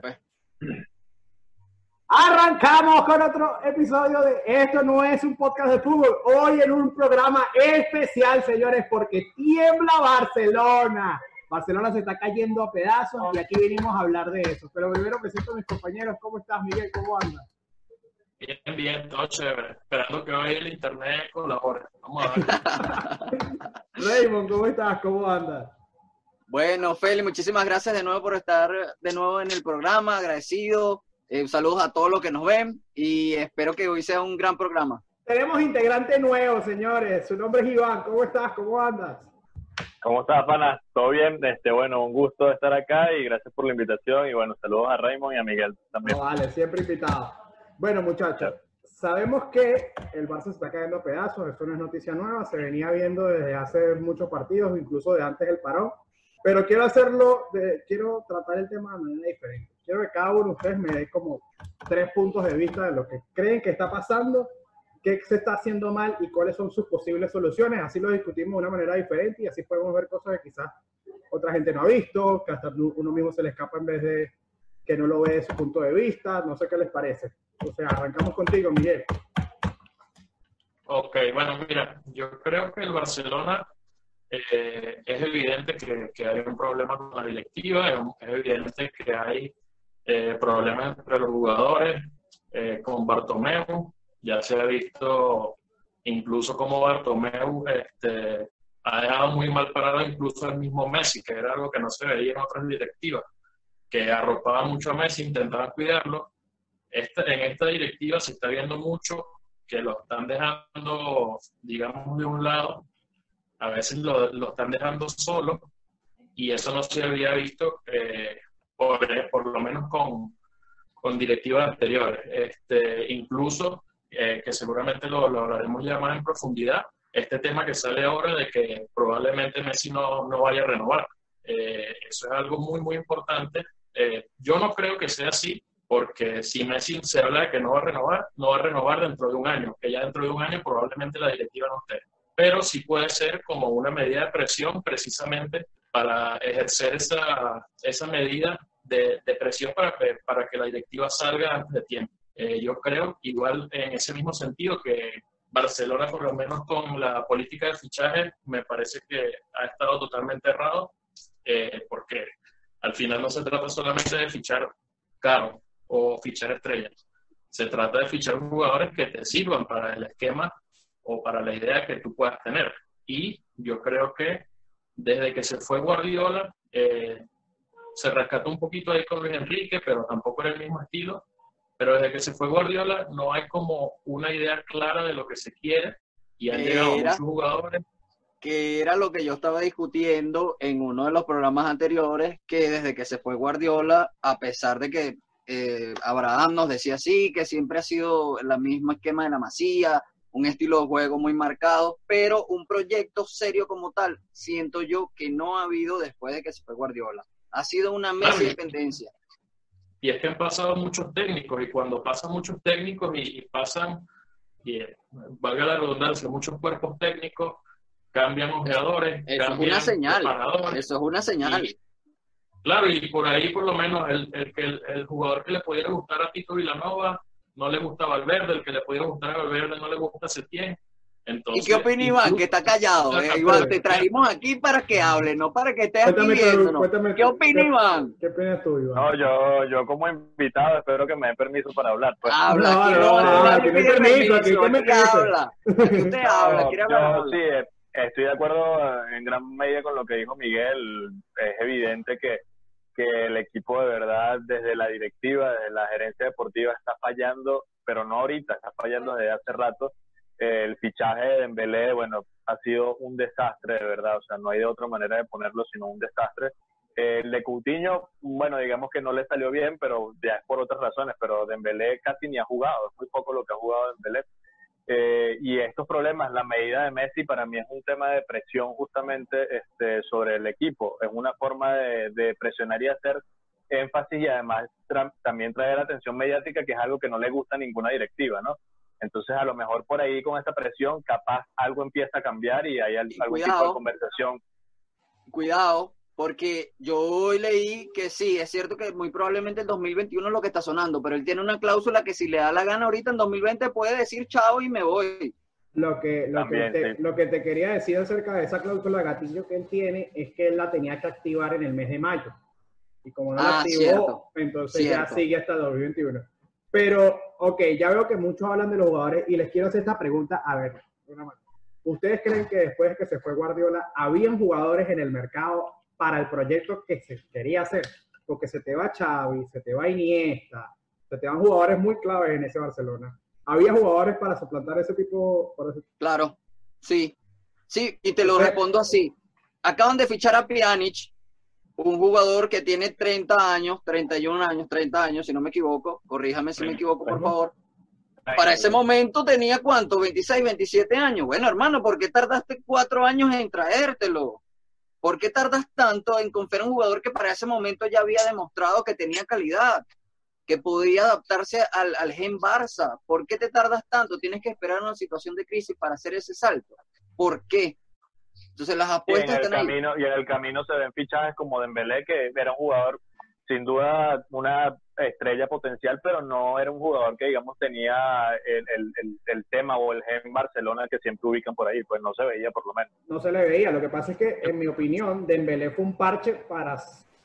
pues. Arrancamos con otro episodio de Esto no es un podcast de fútbol. Hoy en un programa especial, señores, porque tiembla Barcelona. Barcelona se está cayendo a pedazos y aquí venimos a hablar de eso. Pero primero presento a mis compañeros. ¿Cómo estás, Miguel? ¿Cómo andas? Bien, bien, todo chévere. Esperando que hoy el internet colabore. Vamos a ver. Raymond, ¿cómo estás? ¿Cómo andas? Bueno, Feli, muchísimas gracias de nuevo por estar de nuevo en el programa. Agradecido. Eh, saludos a todos los que nos ven y espero que hoy sea un gran programa. Tenemos integrante nuevo, señores. Su nombre es Iván. ¿Cómo estás? ¿Cómo andas? ¿Cómo estás, pana? ¿Todo bien? Este, bueno, un gusto estar acá y gracias por la invitación. Y bueno, saludos a Raymond y a Miguel también. No, vale, siempre invitado. Bueno, muchachos, sabemos que el Barça se está cayendo a pedazos. Esto no es noticia nueva. Se venía viendo desde hace muchos partidos, incluso de antes del parón. Pero quiero hacerlo, de, quiero tratar el tema de manera diferente. Quiero que cada uno de ustedes me dé como tres puntos de vista de lo que creen que está pasando, qué se está haciendo mal y cuáles son sus posibles soluciones. Así lo discutimos de una manera diferente y así podemos ver cosas que quizás otra gente no ha visto, que hasta uno mismo se le escapa en vez de que no lo ve de su punto de vista. No sé qué les parece. O sea, arrancamos contigo, Miguel. Ok, bueno, mira, yo creo que el Barcelona eh, es evidente que, que, hay un problema con la directiva, es, es evidente que hay eh, problemas entre los jugadores, eh, con Bartomeu, ya se ha visto incluso como Bartomeu este, ha dejado muy mal parado incluso el mismo Messi, que era algo que no se veía en otras directivas, que arropaba mucho a Messi, intentaban cuidarlo. En esta directiva se está viendo mucho que lo están dejando, digamos, de un lado a veces lo, lo, están dejando solo y eso no se había visto eh, por, por, lo menos con, con directivas anteriores. Este, incluso, eh, que seguramente lo, lo, hablaremos ya más en profundidad, este tema que sale ahora de que probablemente Messi no, no vaya a renovar. Eh, eso es algo muy, muy importante. yo no creo que sea así, porque si Messi se habla de que no va a renovar, no va a renovar dentro de un año, que ya dentro de un año probablemente la directiva no esté pero sí puede ser como una medida de presión precisamente para ejercer esa, esa medida de, de presión para para que la directiva salga antes de tiempo. Eh, yo creo, igual en ese mismo sentido, que Barcelona, por lo menos con la política de fichaje, me parece que ha estado totalmente errado, eh, porque al final no se trata solamente de fichar caro o fichar estrellas, se trata de fichar jugadores que te sirvan para el esquema o para la idea que tú puedas tener. Y yo creo que desde que se fue Guardiola, eh, se rescató un poquito ahí con Luis Enrique, pero tampoco era el mismo estilo. Pero desde que se fue Guardiola no hay como una idea clara de lo que se quiere y han llegado muchos jugadores. Que era lo que yo estaba discutiendo en uno de los programas anteriores, que desde que se fue Guardiola, a pesar de que eh, Abraham nos decía sí, que siempre ha sido el mismo esquema de la masía, un estilo de juego muy marcado, pero un proyecto serio como tal, siento yo que no ha habido después de que se fue Guardiola. Ha sido una media dependencia. Y es que han pasado muchos técnicos, y cuando pasan muchos técnicos y, pasan, y, eh, valga la redundancia, muchos cuerpos técnicos, cambian ojeadores, Eso cambian es una señal. Eso es una señal. Y, claro, y por ahí por lo menos el, el, el, el jugador que le pudiera gustar a Tito Villanova no le gusta Valverde, el que le podía gustar a Valverde no le gusta Setién. Entonces, ¿Y qué opina Iván? Que está callado. Eh, Iván, te trajimos aquí para que hable, no para que estés aquí viéndonos. ¿Qué opina Iván? ¿Qué opinas tú, Iván? No, yo, yo como invitado espero que me den permiso para hablar. Pues. Habla, no, aquí no, no, no, no, aquí no hay permiso, aquí usted me habla. Aquí usted habla, quiere hablar. yo sí, eh, estoy de acuerdo en gran medida con lo que dijo Miguel. Es evidente que, que el equipo de verdad, desde la directiva, desde la gerencia deportiva, está fallando pero no ahorita, está fallando desde hace rato. El fichaje de Dembélé, bueno, ha sido un desastre de verdad, o sea, no hay de otra manera de ponerlo sino un desastre. El de Coutinho, bueno, digamos que no le salió bien, pero ya es por otras razones, pero Dembélé casi ni ha jugado, es muy poco lo que ha jugado Dembélé. Eh, y estos problemas, la medida de Messi para mí es un tema de presión justamente este, sobre el equipo, es una forma de, de presionar y hacer énfasis y además también traer atención mediática, que es algo que no le gusta a ninguna directiva, ¿no? Entonces, a lo mejor por ahí con esta presión, capaz algo empieza a cambiar y hay algún tipo de conversación. Cuidado, porque yo hoy leí que sí, es cierto que muy probablemente el 2021 es lo que está sonando, pero él tiene una cláusula que si le da la gana ahorita en 2020 puede decir chao y me voy. Lo que, lo, que te, lo que te quería decir acerca de esa cláusula de gatillo que él tiene es que él la tenía que activar en el mes de mayo. Y como no la Ah, activó, cierto, entonces ya sigue hasta el 2021. Pero, ok, ya veo que muchos hablan de los jugadores y les quiero hacer esta pregunta. A ver, una. ¿ustedes creen que después de que se fue Guardiola, habían jugadores en el mercado para el proyecto que se quería hacer? Porque se te va Xavi, se te va Iniesta, se te van jugadores muy claves en ese Barcelona. ¿Había jugadores para suplantar ese tipo? para ese- Claro, sí. Sí, y te lo respondo así. Acaban de fichar a Pjanic, un jugador que tiene 30 años, 31 años, 30 años, si no me equivoco. Corríjame si me equivoco, por favor. Para ese momento tenía cuánto, 26, 27 años. Bueno, hermano, ¿por qué tardaste cuatro años en traértelo? ¿Por qué tardas tanto en confiar en un jugador que para ese momento ya había demostrado que tenía calidad, que podía adaptarse al, al gen Barça? ¿Por qué te tardas tanto? Tienes que esperar una situación de crisis para hacer ese salto. ¿Por qué? Entonces las Y en, apuestas el están ahí. camino, y en el camino se ven fichajes como Dembélé, que era un jugador sin duda una estrella potencial, pero no era un jugador que, digamos, tenía el, el, el, el tema o el gen Barcelona que siempre ubican por ahí, pues no se veía por lo menos. no se le veía. Lo que pasa es que, en mi opinión, Dembélé fue un parche para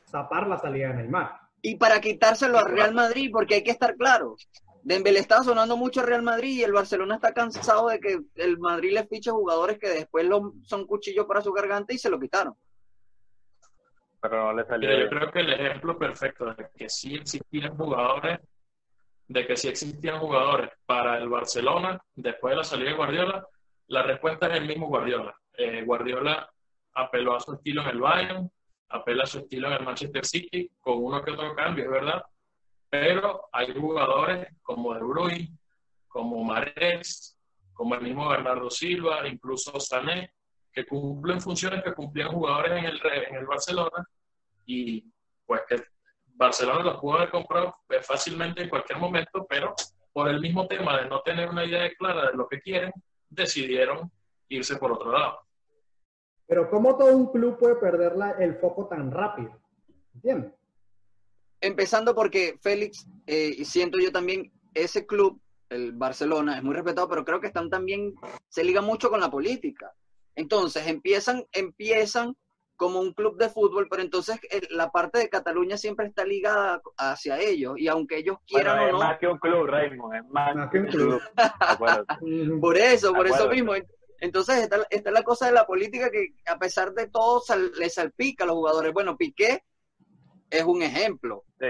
zapar la salida de Neymar. Y para quitárselo al Real Madrid, porque hay que estar claro. Dembélé está sonando mucho al Real Madrid y el Barcelona está cansado de que el Madrid le fiche jugadores que después lo, son cuchillos para su garganta y se lo quitaron. Pero no le salió. Mira, yo creo que el ejemplo perfecto de que sí existían jugadores, de que sí existían jugadores para el Barcelona después de la salida de Guardiola, la respuesta es el mismo Guardiola. Eh, Guardiola apeló a su estilo en el Bayern, apela a su estilo en el Manchester City, con uno que otro cambio, es verdad, pero hay jugadores como De Bruyne, como Mares, como el mismo Bernardo Silva, incluso Sané, que cumplen funciones que cumplían jugadores en el, en el Barcelona y pues que Barcelona los pudo haber comprado eh, fácilmente en cualquier momento, pero por el mismo tema de no tener una idea clara de lo que quieren, decidieron irse por otro lado. Pero ¿cómo todo un club puede perder la- el foco tan rápido? ¿Entiendes? Empezando porque Félix, eh, y siento yo también, ese club, el Barcelona, es muy respetado, pero creo que están también, se liga mucho con la política. Entonces empiezan, empiezan como un club de fútbol, pero entonces eh, la parte de Cataluña siempre está ligada hacia ellos, y aunque ellos quieran Bueno, es o no, más que un club, Raymond, es más, Más que un club. Por eso, por eso mismo. Entonces está, está la cosa de la política que a pesar de todo sal- le salpica a los jugadores. Bueno, Piqué es un ejemplo. Sí.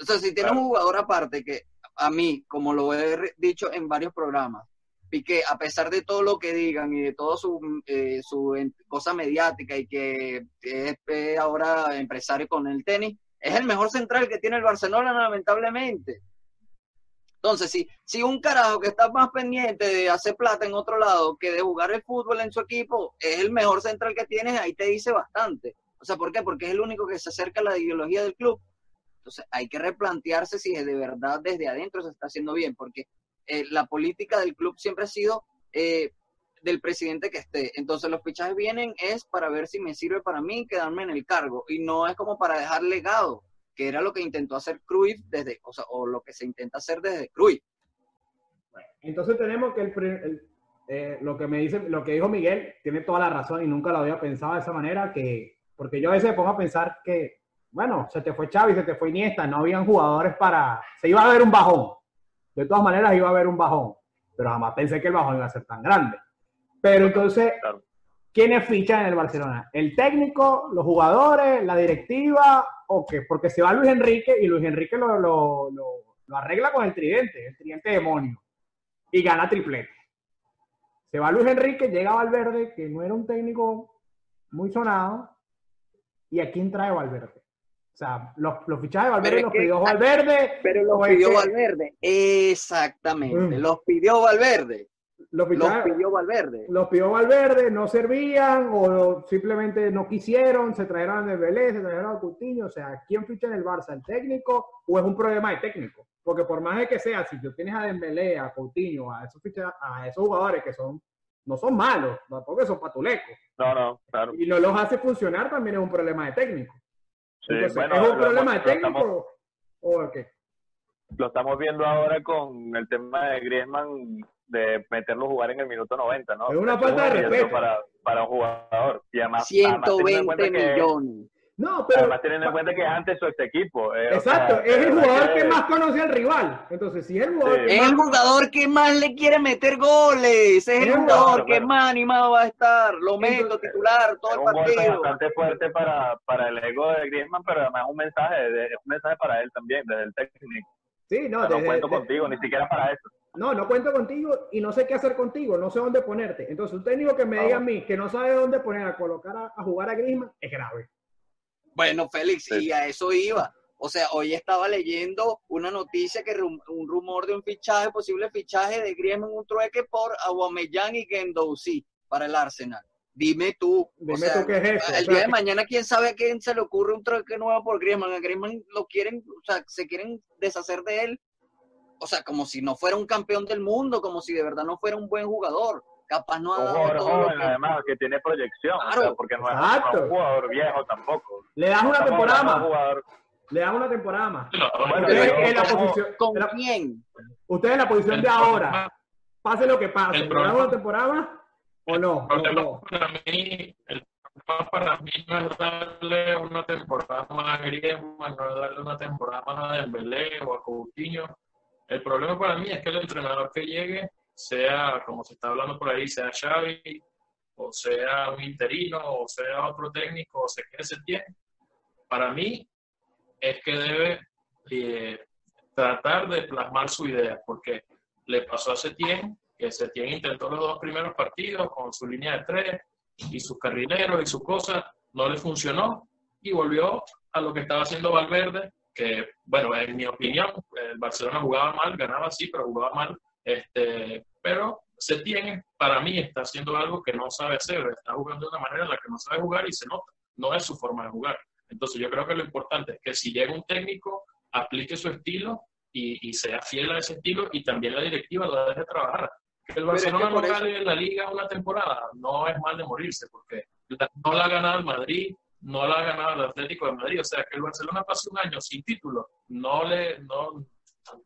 O sea, si tienes Claro. un jugador aparte que a mí, como lo he dicho en varios programas, Piqué, a pesar de todo lo que digan y de todo su, eh, su cosa mediática y que es ahora empresario con el tenis, es el mejor central que tiene el Barcelona, lamentablemente. Entonces, si, si un carajo que está más pendiente de hacer plata en otro lado que de jugar el fútbol en su equipo es el mejor central que tienes, ahí te dice bastante. O sea, ¿por qué? Porque es el único que se acerca a la ideología del club. Entonces, hay que replantearse si de verdad desde adentro se está haciendo bien, porque eh, la política del club siempre ha sido eh, del presidente que esté. Entonces, los fichajes vienen es para ver si me sirve para mí quedarme en el cargo y no es como para dejar legado, que era lo que intentó hacer Cruyff desde, o sea, o lo que se intenta hacer desde Cruyff. Entonces tenemos que el, eh, lo que me dice, lo que dijo Miguel, tiene toda la razón y nunca lo había pensado de esa manera, que, porque yo a veces me pongo a pensar que, bueno, se te fue Xavi, se te fue Iniesta, no habían jugadores para, se iba a ver un bajón. De todas maneras iba a haber un bajón, pero jamás pensé que el bajón iba a ser tan grande. Pero entonces, Claro. ¿quiénes fichan en el Barcelona? ¿El técnico, los jugadores, la directiva o qué? Porque se va Luis Enrique y Luis Enrique lo, lo- lo- lo arregla con el tridente, el tridente demonio, y gana triplete. Se va Luis Enrique, llega Valverde, que no era un técnico muy sonado, y ¿a quién trae Valverde? O sea, los, los fichajes de Valverde los que- pidió Valverde, Pero los pidió Valverde. Exactamente, Mm. los pidió Valverde. los Los fichajes, pidió Valverde. los pidió Valverde, no servían o simplemente no quisieron, se trajeron a Dembélé, se trajeron a Coutinho, o sea, ¿quién ficha en el Barça? ¿El técnico o es un problema de técnico? Porque por más de que sea, si tú tienes a Dembélé, a Coutinho, a esos, ficha- a esos jugadores que son no son malos, tampoco son patulecos. No, no, claro. Y no los hace funcionar también es un problema de técnico. Sí, Entonces, bueno, ¿Es un lo problema de técnico estamos- o o qué? lo estamos viendo ahora con el tema de Griezmann de meterlo a jugar en el minuto 90, ¿no? Es una falta de respeto. Para, para un jugador. Y además, además teniendo en 120 cuenta que- millones. No, pero Además teniendo en cuenta que es ante su ex equipo. eh, o exacto, sea, es el verdad jugador que más conoce al rival. Entonces, si es el jugador Sí. que Es más el jugador que más le quiere meter goles. Es el Claro, jugador que más animado va a estar. Lo meto Entonces, titular todo Es el un golpe partido. bastante fuerte para, para el ego de Griezmann, pero además es un mensaje, de- es un mensaje para él también, desde el técnico. Sí, no, O sea, no cuento contigo, ni siquiera para eso. No, no cuento contigo y no sé qué hacer contigo, no sé dónde ponerte. Entonces, un técnico que me Ah, diga a mí que no sabe dónde poner a colocar a, a jugar a Griezmann es grave. Bueno, Félix, Sí. y a eso iba. O sea, hoy estaba leyendo una noticia que rum- un rumor de un fichaje, posible fichaje de Griezmann, un trueque por Aubameyang y Guendouzi para el Arsenal. Dime tú, Dime o sea, tú qué es eso. el O sea, día de mañana quién sabe a quién se le ocurre un trueque nuevo por Griezmann. A Griezmann lo quieren, o sea, se quieren deshacer de él. O sea, como si no fuera un campeón del mundo, como si de verdad no fuera un buen jugador. Capaz no ha Un dado jugador todo lo joven, que- además, que tiene proyección, o Claro. sea, porque no Exacto. es un jugador viejo tampoco. Le das una temporada más. jugador- Le das una temporada más. No, Bueno, Usted pero en la como- posición, ¿Con en la- quién? usted en la posición el de ahora, problema- pase lo que pase, el ¿le una temporada más o no? El problema no. para mí, el problema para mí no es darle una temporada más a Griezmann, no es darle una temporada más a Dembélé o a Coutinho. El problema para mí es que el entrenador que llegue, sea como se está hablando por ahí, sea Xavi, o sea un interino, o sea otro técnico, o sea que se tiene, para mí es que debe eh, tratar de plasmar su idea, porque le pasó a Setién, que Setién intentó los dos primeros partidos con su línea de tres y sus carrileros y sus cosas, no le funcionó y volvió a lo que estaba haciendo Valverde, que, bueno, en mi opinión, el Barcelona jugaba mal, ganaba sí, pero jugaba mal, este, pero Setién para mí está haciendo algo que no sabe hacer, está jugando de una manera en la que no sabe jugar y se nota, no es su forma de jugar. Entonces yo creo que lo importante es que si llega un técnico, aplique su estilo y, y sea fiel a ese estilo y también la directiva lo deje trabajar. Que el Barcelona no gane la liga una temporada no es mal de morirse porque no la ha ganado el Madrid, no la ha ganado el Atlético de Madrid. O sea, que el Barcelona pase un año sin título, no le no,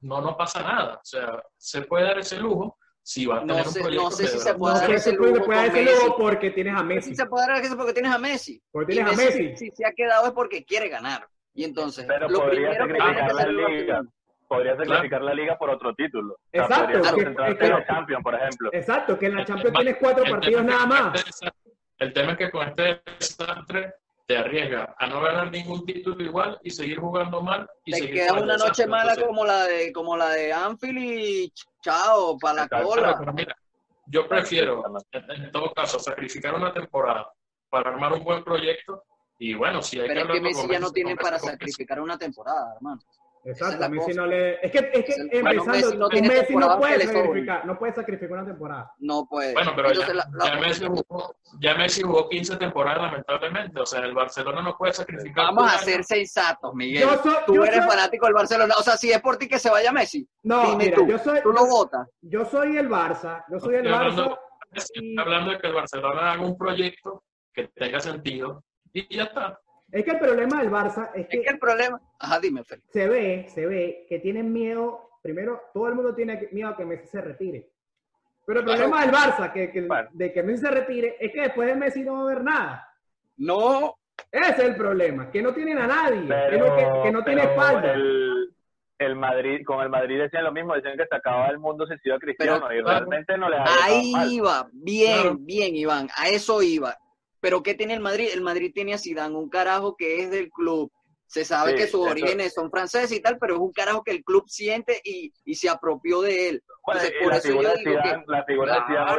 no, no pasa nada. O sea, se puede dar ese lujo si va a No tener sé- un proyecto no sé que si de se puede No dar sé ese lujo puede dar con ese lujo Messi. porque tienes a Messi. Sí se puede dar eso porque tienes a Messi. Porque Y tienes a Messi, Messi. si se ha quedado es porque quiere ganar. Y entonces, Pero lo podría primero que tiene que sacrificar la liga. Podría sacrificar la liga por otro título. O sea, Exacto, podría es que- es que- en la Champions, por ejemplo. Exacto, que en la Champions tienes cuatro el partidos nada que más. el tema es que con este desastre te arriesgas a no ganar ningún título igual y seguir jugando mal y Te seguir queda una noche mala Entonces, como la de como la de Anfield y chao, para la cola. pero mira, yo prefiero, en, todo caso, sacrificar una temporada para armar un buen proyecto y bueno, si hay Pero es hablarlo que Messi ya no tiene para sacrificar una temporada, hermano. Exacto, a Messi no le. Es que, es que empezando, bueno, Messi no tiene Messi no puede sacrificar, no puede sacrificar una temporada. No puede. Bueno, pero Entonces, ya, la- la- ya Messi jugó, ya Messi jugó 15 temporadas lamentablemente, o sea, el Barcelona no puede sacrificar. Vamos a año. ser sensatos, Miguel. Yo soy- tú yo eres soy- fanático del Barcelona. O sea, si es por ti que se vaya Messi, No, dime mira, tú. yo soy, tú lo votas. yo soy el Barça, yo soy el hablando- Barça. Estoy hablando de que el Barcelona haga un proyecto que tenga sentido y ya está. Es que el problema del Barça es Es que que el problema. Ajá, dime, Félix. se ve, se ve que tienen miedo. Primero, todo el mundo tiene miedo a que Messi se retire. Pero el Claro. problema del Barça, que, que- Bueno. de que Messi se retire, es que después de Messi no va a haber nada. No, Ese es el problema, que no tienen a nadie, que Pero, no, que, que no tiene espalda. El, el Madrid, con el Madrid decían lo mismo, decían que se acababa el mundo si se iba Cristiano Pero- y realmente no ido ahí mal. iba. Bien, bien, Iván. A eso iba. Pero ¿qué tiene el Madrid? El Madrid tiene a Zidane, un carajo que es del club. Se sabe Sí, que sus eso- orígenes son franceses y tal, pero es un carajo que el club siente y, y se apropió de él. Bueno, Entonces, y por la eso figura yo que Zidane, la figura de Zidane,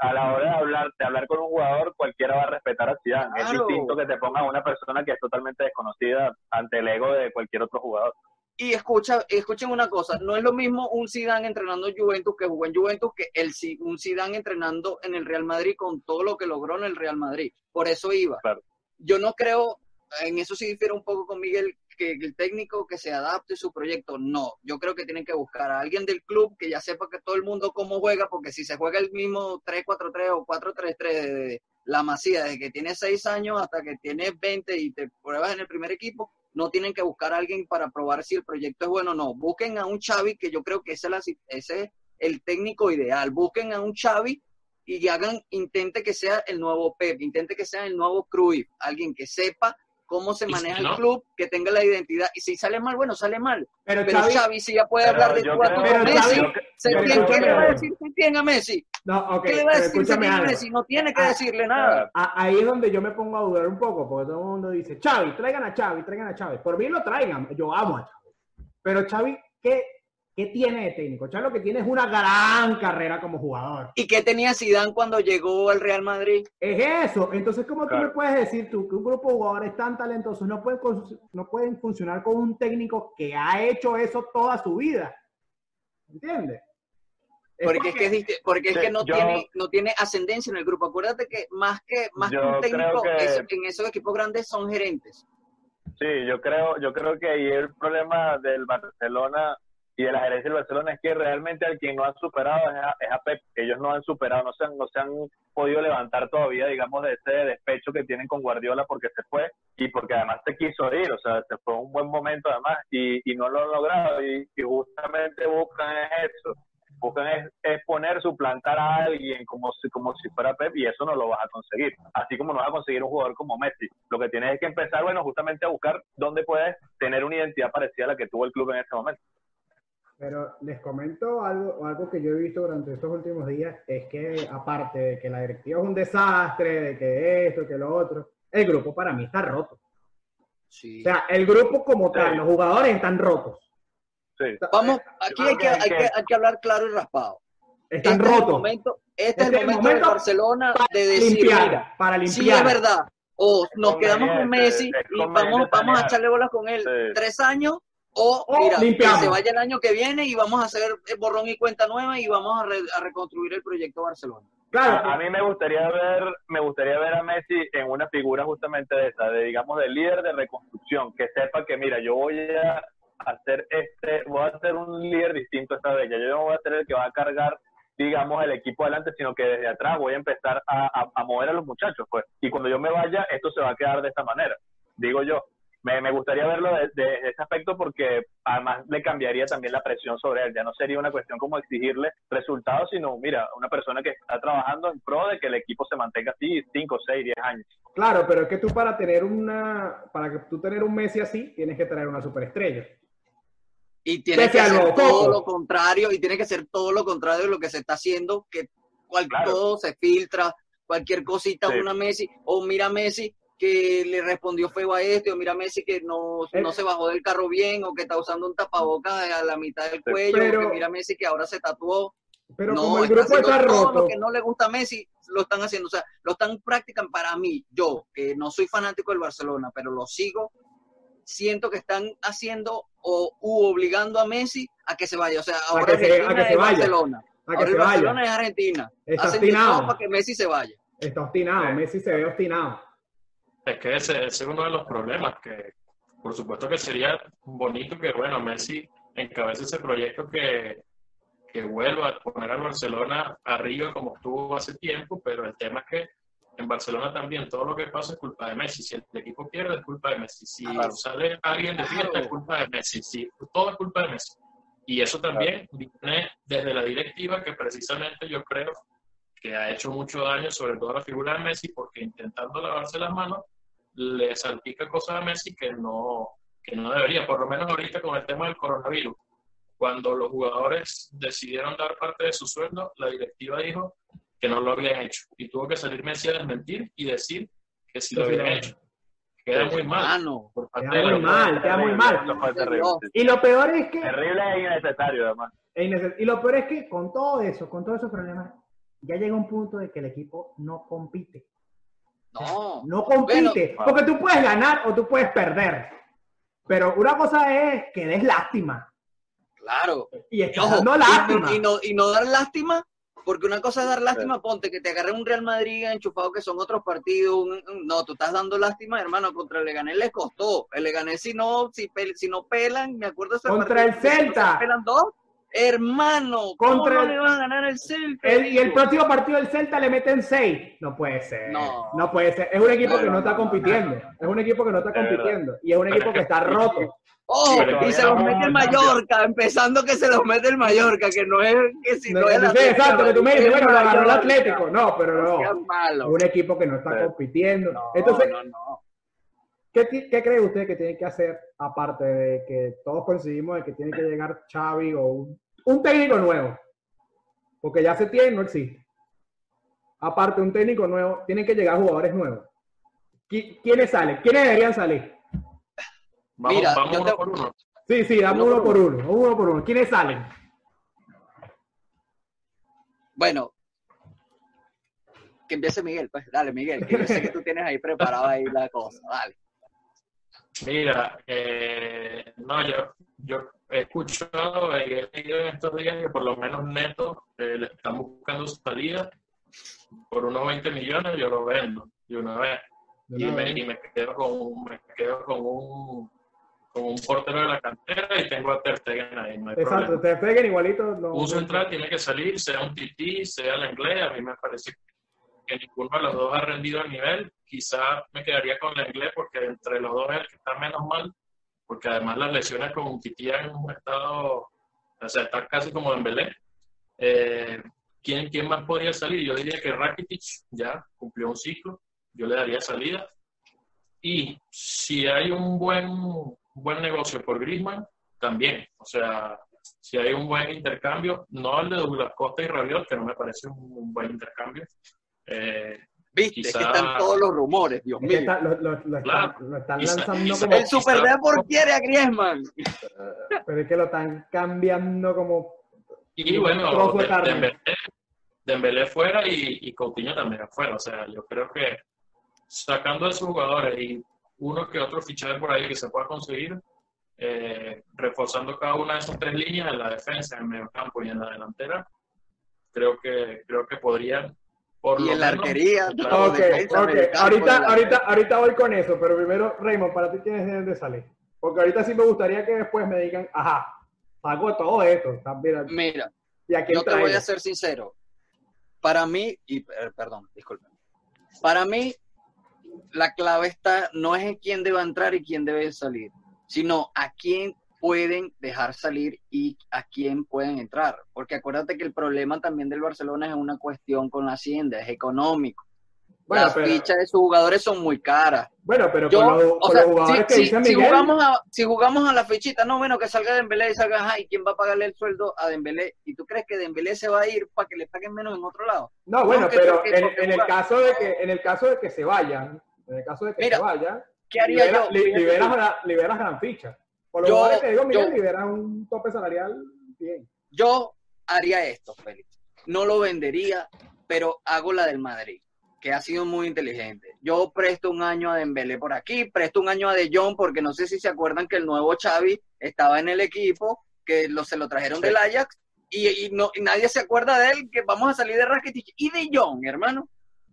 a la hora de hablar, de hablar con un jugador, cualquiera va a respetar a Zidane. Es distinto que te pongas a una persona que es totalmente desconocida ante el ego de cualquier otro jugador. Y escucha, escuchen una cosa, no es lo mismo un Zidane entrenando en Juventus que jugó en Juventus que el, un Zidane entrenando en el Real Madrid con todo lo que logró en el Real Madrid. Por eso iba. Claro. Yo no creo, en eso sí difiero un poco con Miguel, que el técnico que se adapte a su proyecto. No, yo creo que tienen que buscar a alguien del club que ya sepa que todo el mundo cómo juega, porque si se juega el mismo 3-4-3 o 4-3-3 de la Masía, desde que tiene 6 años hasta que tiene 20 y te pruebas en el primer equipo, no tienen que buscar a alguien para probar si el proyecto es bueno o no. Busquen a un Xavi, que yo creo que ese es, el técnico ideal. Busquen a un Xavi y hagan, intente que sea el nuevo Pep, intente que sea el nuevo Cruyff, alguien que sepa cómo se maneja el club, que tenga la identidad. Y si sale mal, bueno, sale mal. Pero, Xavi, si ya puede hablar de tú a Messi, ¿qué le va a decir a Messi? No, ¿Qué le va a decir? No tiene que ah, decirle nada. Ahí es donde yo me pongo a dudar un poco, porque todo el mundo dice, Xavi, traigan a Xavi, traigan a Xavi. Por mí lo traigan, yo amo a Xavi. Pero Xavi, ¿qué, ¿Qué tiene de técnico? Chavo, lo que tiene es una gran carrera como jugador. ¿Y qué tenía Zidane cuando llegó al Real Madrid? Es eso. Entonces, ¿cómo tú me puedes decir tú que un grupo de jugadores tan talentosos no pueden, no pueden funcionar con un técnico que ha hecho eso toda su vida? ¿Entiendes? Porque, es que, porque es que no, tiene, no tiene ascendencia en el grupo. Acuérdate que más que, más que un técnico, en esos equipos grandes son gerentes. Sí, yo creo, yo creo que ahí el problema del Barcelona y de la gerencia del Barcelona es que realmente al quien no han superado es a, Pep. Ellos no han superado, no se han, no se han podido levantar todavía, digamos, de ese despecho que tienen con Guardiola porque se fue y porque además se quiso ir, o sea, se fue un buen momento además y, y no lo han logrado y, justamente buscan eso, buscan es, es, poner, suplantar a alguien como si, como si fuera Pep y eso no lo vas a conseguir, así como no vas a conseguir un jugador como Messi. Lo que tienes es que empezar, bueno, justamente a buscar dónde puedes tener una identidad parecida a la que tuvo el club en ese momento. Pero les comento algo, algo que yo he visto durante estos últimos días, es que aparte de que la directiva es un desastre, de que esto, que lo otro, el grupo para mí está roto. Sí. O sea, el grupo como tal, los jugadores están rotos. Sí. Vamos, aquí hay que, hay, que, hay que hablar claro y raspado. Están este rotos. momento, este, es el momento, de Barcelona de decir, limpiar, para limpiar. Sí, es verdad. O nos quedamos con Messi y vamos, vamos a echarle bolas con él tres años o, mira, que se vaya el año que viene y vamos a hacer borrón y cuenta nueva y vamos a, reconstruir el proyecto Barcelona. Claro, a, mí me gustaría ver, me gustaría ver a Messi en una figura justamente de esa, de digamos de líder de reconstrucción, que sepa que mira, yo voy a hacer este, voy a ser un líder distinto esta vez, ya yo no voy a ser el que va a cargar digamos, el equipo adelante, sino que desde atrás voy a empezar a, a mover a los muchachos, pues. Y cuando yo me vaya, esto se va a quedar de esta manera, digo yo me, me gustaría verlo de, ese aspecto porque además le cambiaría también la presión sobre él. Ya no sería una cuestión como exigirle resultados, sino, mira, una persona que está trabajando en pro de que el equipo se mantenga así 5, 6, 10 años. Claro, pero es que tú para tener una, para que tú tener un Messi así, tienes que tener una superestrella. Y tiene que ser todo lo contrario, y tiene que ser todo lo contrario de lo que se está haciendo, que cualquier todo se filtra, cualquier cosita, una Messi, o mira Messi, que le respondió feo a este, o mira Messi que no, eh. no se bajó del carro bien, o que está usando un tapabocas a la mitad del cuello, o que mira Messi que ahora se tatuó. Pero no, como el grupo está, roto. Lo que no le gusta a Messi lo están haciendo, o sea, lo están practicando para mí, yo, que no soy fanático del Barcelona, pero lo sigo, siento que están haciendo o u obligando a Messi a que se vaya. O sea, ahora Argentina es Barcelona. ahora Barcelona es Argentina. Está Hacen para que Messi se vaya. Está obstinado, Messi se ve obstinado. Es que ese, es uno de los problemas, que por supuesto que sería bonito que, bueno, Messi encabece ese proyecto que, que vuelva a poner al Barcelona arriba como estuvo hace tiempo, pero el tema es que en Barcelona también todo lo que pasa es culpa de Messi. Si el equipo pierde es culpa de Messi. Si sale alguien de fiesta es culpa de Messi. Si, todo es culpa de Messi. Y eso también viene desde la directiva que precisamente yo creo que ha hecho mucho daño, sobre todo a la figura de Messi, porque intentando lavarse las manos, le salpica cosas a Messi que no, que no debería, por lo menos ahorita con el tema del coronavirus. Cuando los jugadores decidieron dar parte de su sueldo, la directiva dijo que no lo habían hecho. Y tuvo que salir Messi a desmentir y decir que sí lo habían hecho. Queda muy mal. queda muy mal, queda muy mal. Y lo peor es que... Terrible e innecesario, además. Y lo peor es que con todo eso, con todos esos problemas, ya llega un punto de que el equipo no compite. No. No compite. porque tú puedes ganar o tú puedes perder. Pero una cosa es que des lástima. Claro. Y es no lástima. Y no, y no dar lástima Porque una cosa es dar lástima, ponte que te agarre un Real Madrid enchufado que son otros partidos. no, tú estás dando lástima, hermano, contra el Leganés les costó. El Leganés si no, si, si no pelan, me acuerdo ese Contra el Celta. pelan dos, hermano, ¿cómo no le van a ganar el Celta? y el próximo partido del Celta le meten seis. No puede ser. No, no puede ser. Es un equipo que no está compitiendo. Es un equipo que no está compitiendo. Y es un equipo que está roto. Oh, y se los mete el Mallorca, empezando que se los mete el Mallorca, que no es que si no, es exacto, que tú me dices, bueno, lo agarró el Atlético. No, pero no. Un equipo que no está compitiendo. Entonces, ¿qué, ¿qué, cree usted que tiene que hacer, aparte de que todos coincidimos de que tiene que llegar Xavi o un, un técnico nuevo? Porque ya se tiene, no existe. Aparte, un técnico nuevo, tienen que llegar jugadores nuevos. ¿Quiénes salen? ¿Quiénes deberían salir? Mira, vamos uno por uno. Sí, sí, dame uno, por uno. uno por uno. ¿Quiénes salen? Bueno, que empiece Miguel, pues dale, Miguel, que yo sé que tú tienes ahí preparado ahí la cosa, dale. Mira, eh, no, yo, yo he escuchado y he leído en estos días que por lo menos Neto eh, le están buscando salida por unos 20 millones, yo lo vendo de una vez. Y me, y me, quedo con, me quedo con un con un portero de la cantera y tengo a Ter Stegen ahí. No hay Exacto, Ter Stegen igualito. un central tiene que salir, sea un tití, sea el inglés. A mí me parece que ninguno de los dos ha rendido al nivel. Quizá me quedaría con el inglés porque entre los dos es el que está menos mal, porque además las lesiones con un tití en un estado, o sea, está casi como en Belén. Eh, ¿quién, ¿Quién más podría salir? Yo diría que Rakitic ya cumplió un ciclo, yo le daría salida. Y si hay un buen buen negocio por Grisman, también. O sea, si hay un buen intercambio, no el de Douglas Costa y Rabiot, que no me parece un, buen intercambio. Eh, Viste, que están todos los rumores, Dios mío. lo, están lanzando como... El Super Depor quiere a Griezmann. Pero es que lo están cambiando como... Y bueno, de, Dembélé, fuera y, y Coutinho también afuera. O sea, yo creo que sacando a esos jugadores y uno que otro fichaje por ahí que se pueda conseguir, eh, reforzando cada una de esas tres líneas en la defensa, en el medio campo y en la delantera, creo que, creo que podrían por y en la arquería. Ahorita, ahorita, ahorita voy con eso, pero primero, Raymond, para ti quiénes deben de salir. Porque ahorita sí me gustaría que después me digan, ajá, pago todo esto. Mira, yo te voy a ser sincero. Para mí, y eh, perdón, disculpen. Para mí, la clave está, no es en quién debe entrar y quién debe salir, sino a quién pueden dejar salir y a quién pueden entrar. Porque acuérdate que el problema también del Barcelona es una cuestión con la hacienda, es económico. Las fichas de sus jugadores son muy caras. Bueno, pero con, los, jugadores que dice si, jugamos a, si jugamos a la fichita, no, bueno, que salga Dembélé y salga, ¿y quién va a pagarle el sueldo a Dembélé? ¿Y tú crees que Dembélé se va a ir para que le paguen menos en otro lado? No, bueno, pero en, el caso de que, en el caso de que se vayan, en el caso de que se vaya, ¿qué haría libera, yo? liberas, liberas gran ficha. Por lo yo, que digo, Miguel, liberas un tope salarial bien. Yo haría esto, Félix. No lo vendería, pero hago la del Madrid, que ha sido muy inteligente. Yo presto un año a Dembélé por aquí, presto un año a De Jong, porque no sé si se acuerdan que el nuevo Xavi estaba en el equipo, que lo, se lo trajeron del Ajax, y, no, y nadie se acuerda de él, que vamos a salir de Rakitic y De Jong, hermano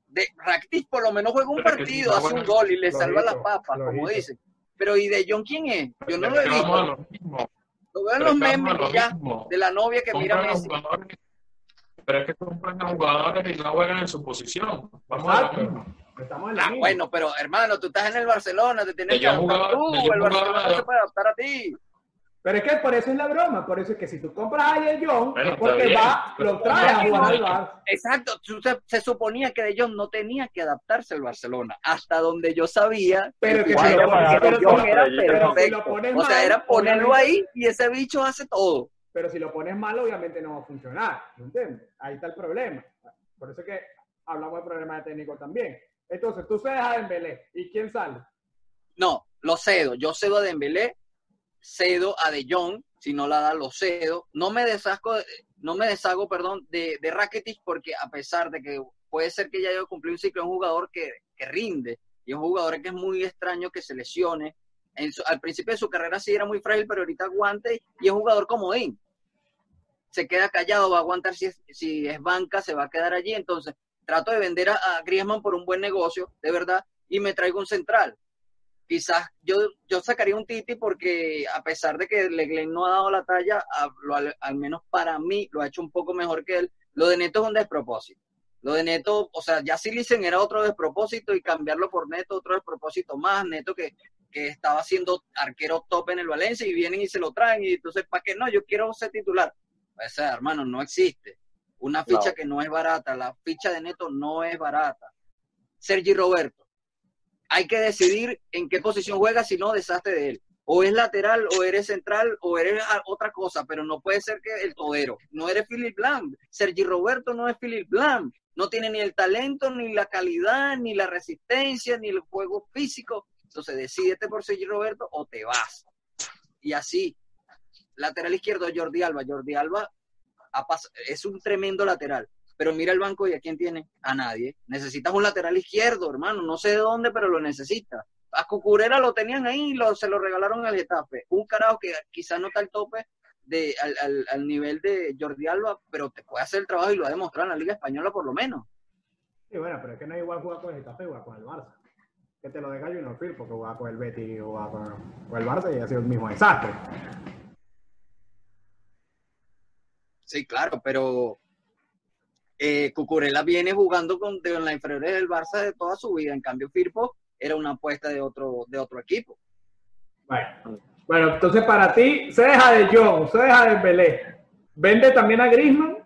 de Rakitic por lo menos juega un partido, hace un gol y le salva las papas, como dicen. Pero ¿y de John quién es? Yo no lo he visto. Lo, veo en los memes ya, de la novia que mira a Messi. Pero es que compran a jugadores y no juegan en su posición. Vamos a lo mismo. ah, bueno, pero hermano, tú estás en el Barcelona, te tienes que adaptar tú, el Barcelona no se puede adaptar a ti. Pero es que por eso es la broma, por eso es que si tú compras a De Jong, es porque va, lo trae a jugar al Barça. Exacto, se, suponía que De Jong no tenía que adaptarse al Barcelona, hasta donde yo sabía pero que, si lo, pones, O sea, era ponerlo ahí y ese bicho hace todo. Pero si lo pones mal, obviamente no va a funcionar, ¿me entiendes? Ahí está el problema. Por eso es que hablamos del problema de técnico también. Entonces, tú cedes a Dembélé, ¿y quién sale? No, lo cedo. Yo cedo a Dembélé cedo a De Jong, si no la da, lo cedo. No me deshago, no me deshago perdón, de, de Rakitic porque a pesar de que puede ser que ya haya cumplido un ciclo, es un jugador que, que rinde y es un jugador que es muy extraño que se lesione. Al principio de su carrera sí era muy frágil, pero ahorita aguante y es un jugador comodín. se queda callado, va a aguantar si es, si es banca, se va a quedar allí. Entonces, trato de vender a Griezmann por un buen negocio, de verdad, y me traigo un central. Quizás yo, yo sacaría un Titi porque a pesar de que Leglen no ha dado la talla, a- lo- al, al menos para mí lo ha hecho un poco mejor que él. Lo de Neto es un despropósito. Lo de Neto, o sea, ya Silicen era otro despropósito y cambiarlo por Neto otro despropósito más. Neto que, que estaba siendo arquero top en el Valencia y vienen y se lo traen y entonces, ¿para qué no? Yo quiero ser titular. O sea, hermano, no existe. Una ficha No. que no es barata. La ficha de Neto no es barata. Sergi Roberto. Hay que decidir en qué posición juega, si no, deshazte de él. O es lateral, o eres central, o eres otra cosa, pero no puede ser que el todero. No eres Philip Lam. Sergi Roberto no es Philip Lam. No tiene ni el talento, ni la calidad, ni la resistencia, ni el juego físico. Entonces, decídete por Sergi Roberto o te vas. Y así, lateral izquierdo, Jordi Alba. Jordi Alba es un tremendo lateral. Pero mira el banco y a quién tiene. A nadie. Necesitas un lateral izquierdo, hermano. No sé de dónde, pero lo necesitas. A Cucurera lo tenían ahí, lo, se lo regalaron al Getafe. Un carajo que quizás no está al tope de, al, al- al nivel de Jordi Alba, pero te puede hacer el trabajo y lo ha demostrado en la Liga Española por lo menos. Sí, bueno, pero es que no es igual jugar con el Getafe y jugar con el Barça. Que te lo deja Junior Phil porque jugar con el Betis o con, con el Barça y ha sido el mismo desastre. Sí, claro, pero eh, Cucurella viene jugando con de la inferiores del Barça de toda su vida. En cambio, Firpo era una apuesta de otro, de otro equipo. Bueno. bueno, entonces para ti, se deja de John, se deja de Belé. Vende también a Griezmann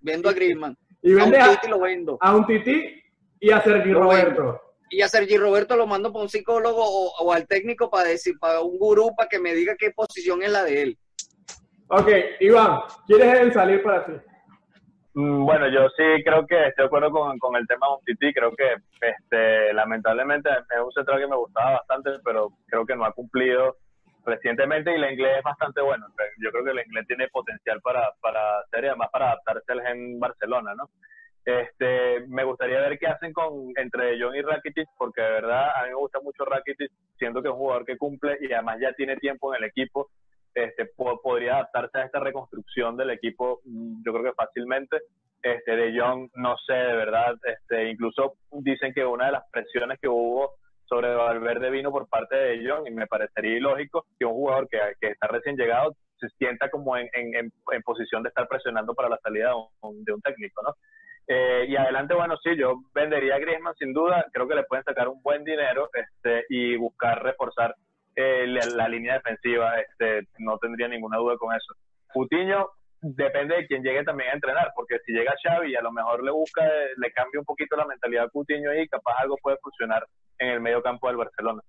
Vendo a Griezmann. y a un vende a, Titi lo vendo. a un Titi y a Sergi Lo vendo. Roberto. Y a Sergi Roberto lo mando para un psicólogo o, o al técnico para decir, para un gurú, para que me diga qué posición es la de él. Ok, Iván, ¿quieres salir para ti? Mm, Bueno, yo sí creo que estoy de acuerdo con, el tema de Umtiti. Creo que este, lamentablemente es un central que me gustaba bastante, pero creo que no ha cumplido recientemente y el inglés es bastante bueno. Yo creo que el inglés tiene potencial para, para hacer y además para adaptarse al gen Barcelona, ¿no? Este, me gustaría ver qué hacen con entre John y Rakitic, porque de verdad a mí me gusta mucho Rakitic, siento que es un jugador que cumple y además ya tiene tiempo en el equipo. Este, po- podría adaptarse a esta reconstrucción del equipo, mm, yo creo que fácilmente. Este, de Jong, no sé, de verdad, este, incluso dicen que una de las presiones que hubo sobre Valverde vino por parte de Jong y me parecería ilógico que un jugador que, que está recién llegado se sienta como en, en, en, en posición de estar presionando para la salida de un, de un técnico, ¿no? Eh, y adelante, bueno, sí, yo vendería a Griezmann sin duda, creo que le pueden sacar un buen dinero este, y buscar reforzar eh, la, la línea defensiva, este, no tendría ninguna duda con eso. Coutinho depende de quién llegue también a entrenar, porque si llega Xavi a lo mejor le busca, le cambia un poquito la mentalidad a Coutinho y capaz algo puede funcionar en el medio campo del Barcelona.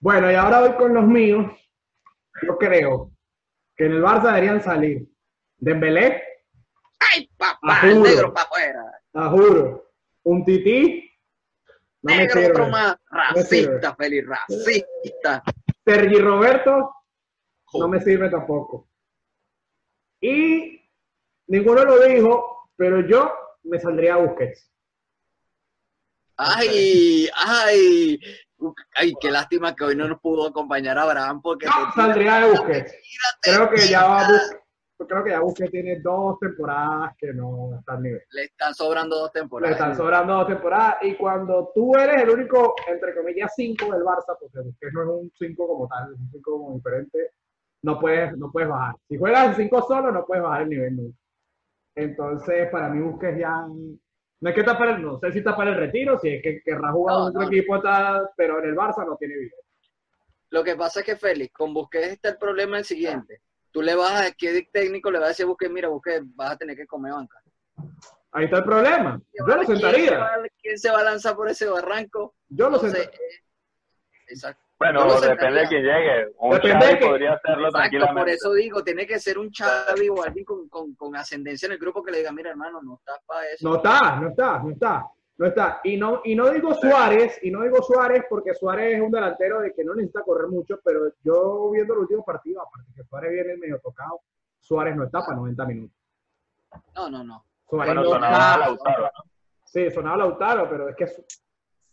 Bueno, y ahora voy con los míos. Yo creo que en el Barça deberían salir Dembélé, ¡Ay, papá! El juro. negro para afuera. un Tití, no me negro otro más. Racista, Feliz, racista. Sergi Roberto, no me sirve tampoco. Y ninguno lo dijo, pero yo me saldría a Busquets. Ay, ay. Ay, qué lástima que hoy no nos pudo acompañar Abraham porque te- saldría de Busquets. Creo que ya va Bus- creo que ya Busquets tiene dos temporadas que no está al nivel. le están sobrando dos Le temporadas. están sobrando dos temporadas y cuando tú eres el único, entre comillas, cinco del Barça, porque Busquets no es un cinco como tal, es un cinco como diferente, no puedes, no puedes bajar. Si juegas en cinco solo, no puedes bajar el nivel nunca. Entonces, para mí Busquets ya, no es que está para el, no sé si está para el retiro, si es que querrá jugar No, otro no. equipo, está, pero en el Barça no tiene vida. Lo que pasa es que Félix, con Busquets está el problema el siguiente. Tú le vas a, ¿qué técnico le va a decir a Busquets? Mira, Busquets, vas a tener que comer banca. Ahí está el problema. Yo lo ¿Quién se sentaría. va, quién se va a lanzar por ese barranco? Yo lo sentaría. Exacto. Bueno, depende sentaría. de quién llegue. Un Depende Xavi que- podría hacerlo Exacto, tranquilamente. por eso digo, tiene que ser un Xavi o alguien con, con, con ascendencia en el grupo que le diga, mira hermano, no estás para eso. No está, no está, no está, no está. Y no, y no digo Suárez, y no digo Suárez porque Suárez es un delantero de que no necesita correr mucho, pero yo viendo el último partido, aparte que Suárez viene medio tocado, Suárez no está para 90 minutos. No, no, no. Suárez Bueno, no sonaba está. Lautaro, ¿no? Sí, sonaba Lautaro, pero es que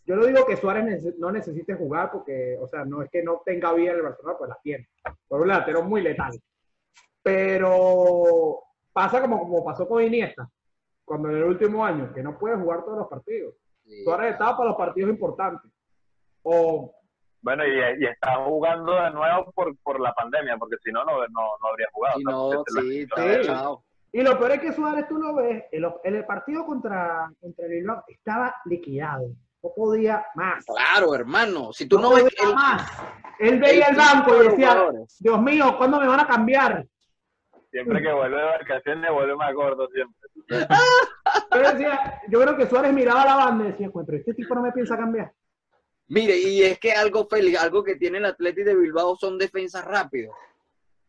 yo no digo que Suárez no necesite jugar porque, o sea, no es que no tenga vida en el Barcelona, pues la tiene. Por un delantero muy letal. pero pasa como, como pasó con Iniesta, cuando en el último año, que no puede jugar todos los partidos. Sí, Suárez estaba para los partidos importantes. O, Bueno, y, y está jugando de nuevo por, por la pandemia, porque si no, no, no, no habría jugado. Si O sea, no, sí, la- Sí. y lo peor es que Suárez, tú lo ves, en el partido contra, contra el Bilbao, estaba liquidado. No podía más. Claro, hermano. Si tú No no ves el, más. Él veía el el banco y de decía, jugadores. Dios mío, ¿cuándo me van a cambiar? Siempre que vuelve de vacaciones, vuelve más gordo siempre. Yo, decía, yo creo que Suárez miraba la banda y decía, "Pues, pero este tipo no me piensa cambiar. Mire, y es que algo feliz, algo que tiene el Atlético de Bilbao son defensas rápidos.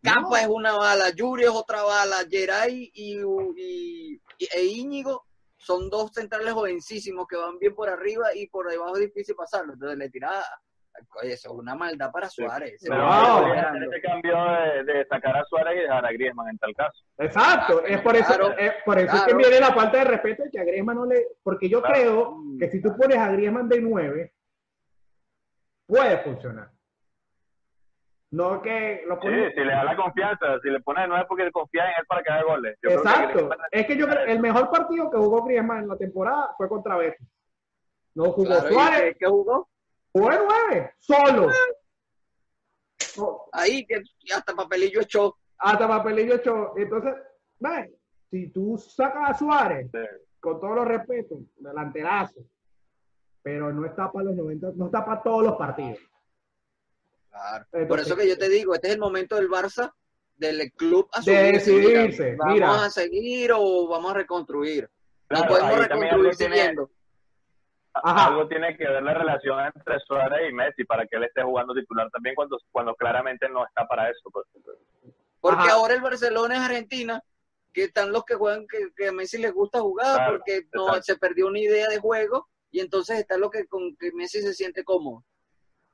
Campa No. es una bala, Yuri es otra bala, Geray y, y- y- e Íñigo son dos centrales jovencísimos que van bien por arriba y por debajo es difícil pasarlo. Entonces le tiraba, eso es una maldad para Suárez. Se Pero No. ese cambio de, de sacar a Suárez y dejar a Griezmann en tal caso. Exacto, Ah, es por eso, claro, es por eso es que viene la falta de respeto y que a Griezmann no le... Porque yo Claro. creo que si tú pones a Griezmann de 9, puede funcionar. No que lo Sí, pones... si le da la confianza, si le pone de nueve porque confía en él para que haga goles. Yo creo que Exacto. Es que yo creo el mejor partido que jugó Griezmann en la temporada fue contra Betis. No jugó Claro, ¿y Suárez, qué- qué jugó? De 9, solo. No, Ahí que hasta papelillo echó. hasta papelillo echó. Entonces, ve, si tú sacas a Suárez, Sí. con todos los respetos, delanterazo, pero no está para los 90, no está para todos los partidos. Claro. Entonces, Por eso que yo te digo, este es el momento del Barça, del club a De subirse, mira, decidirse, ¿Vamos mira. a seguir o vamos a reconstruir? No Claro, podemos reconstruir siguiendo. Ajá. Algo tiene que ver la relación entre Suárez y Messi para que él esté jugando titular también cuando, cuando claramente no está para eso. pues. Porque Ajá. ahora el Barcelona es Argentina, que están los que juegan, que, que a Messi les gusta jugar, Claro, porque no, exacto. se perdió una idea de juego, y entonces está lo que con que Messi se siente cómodo.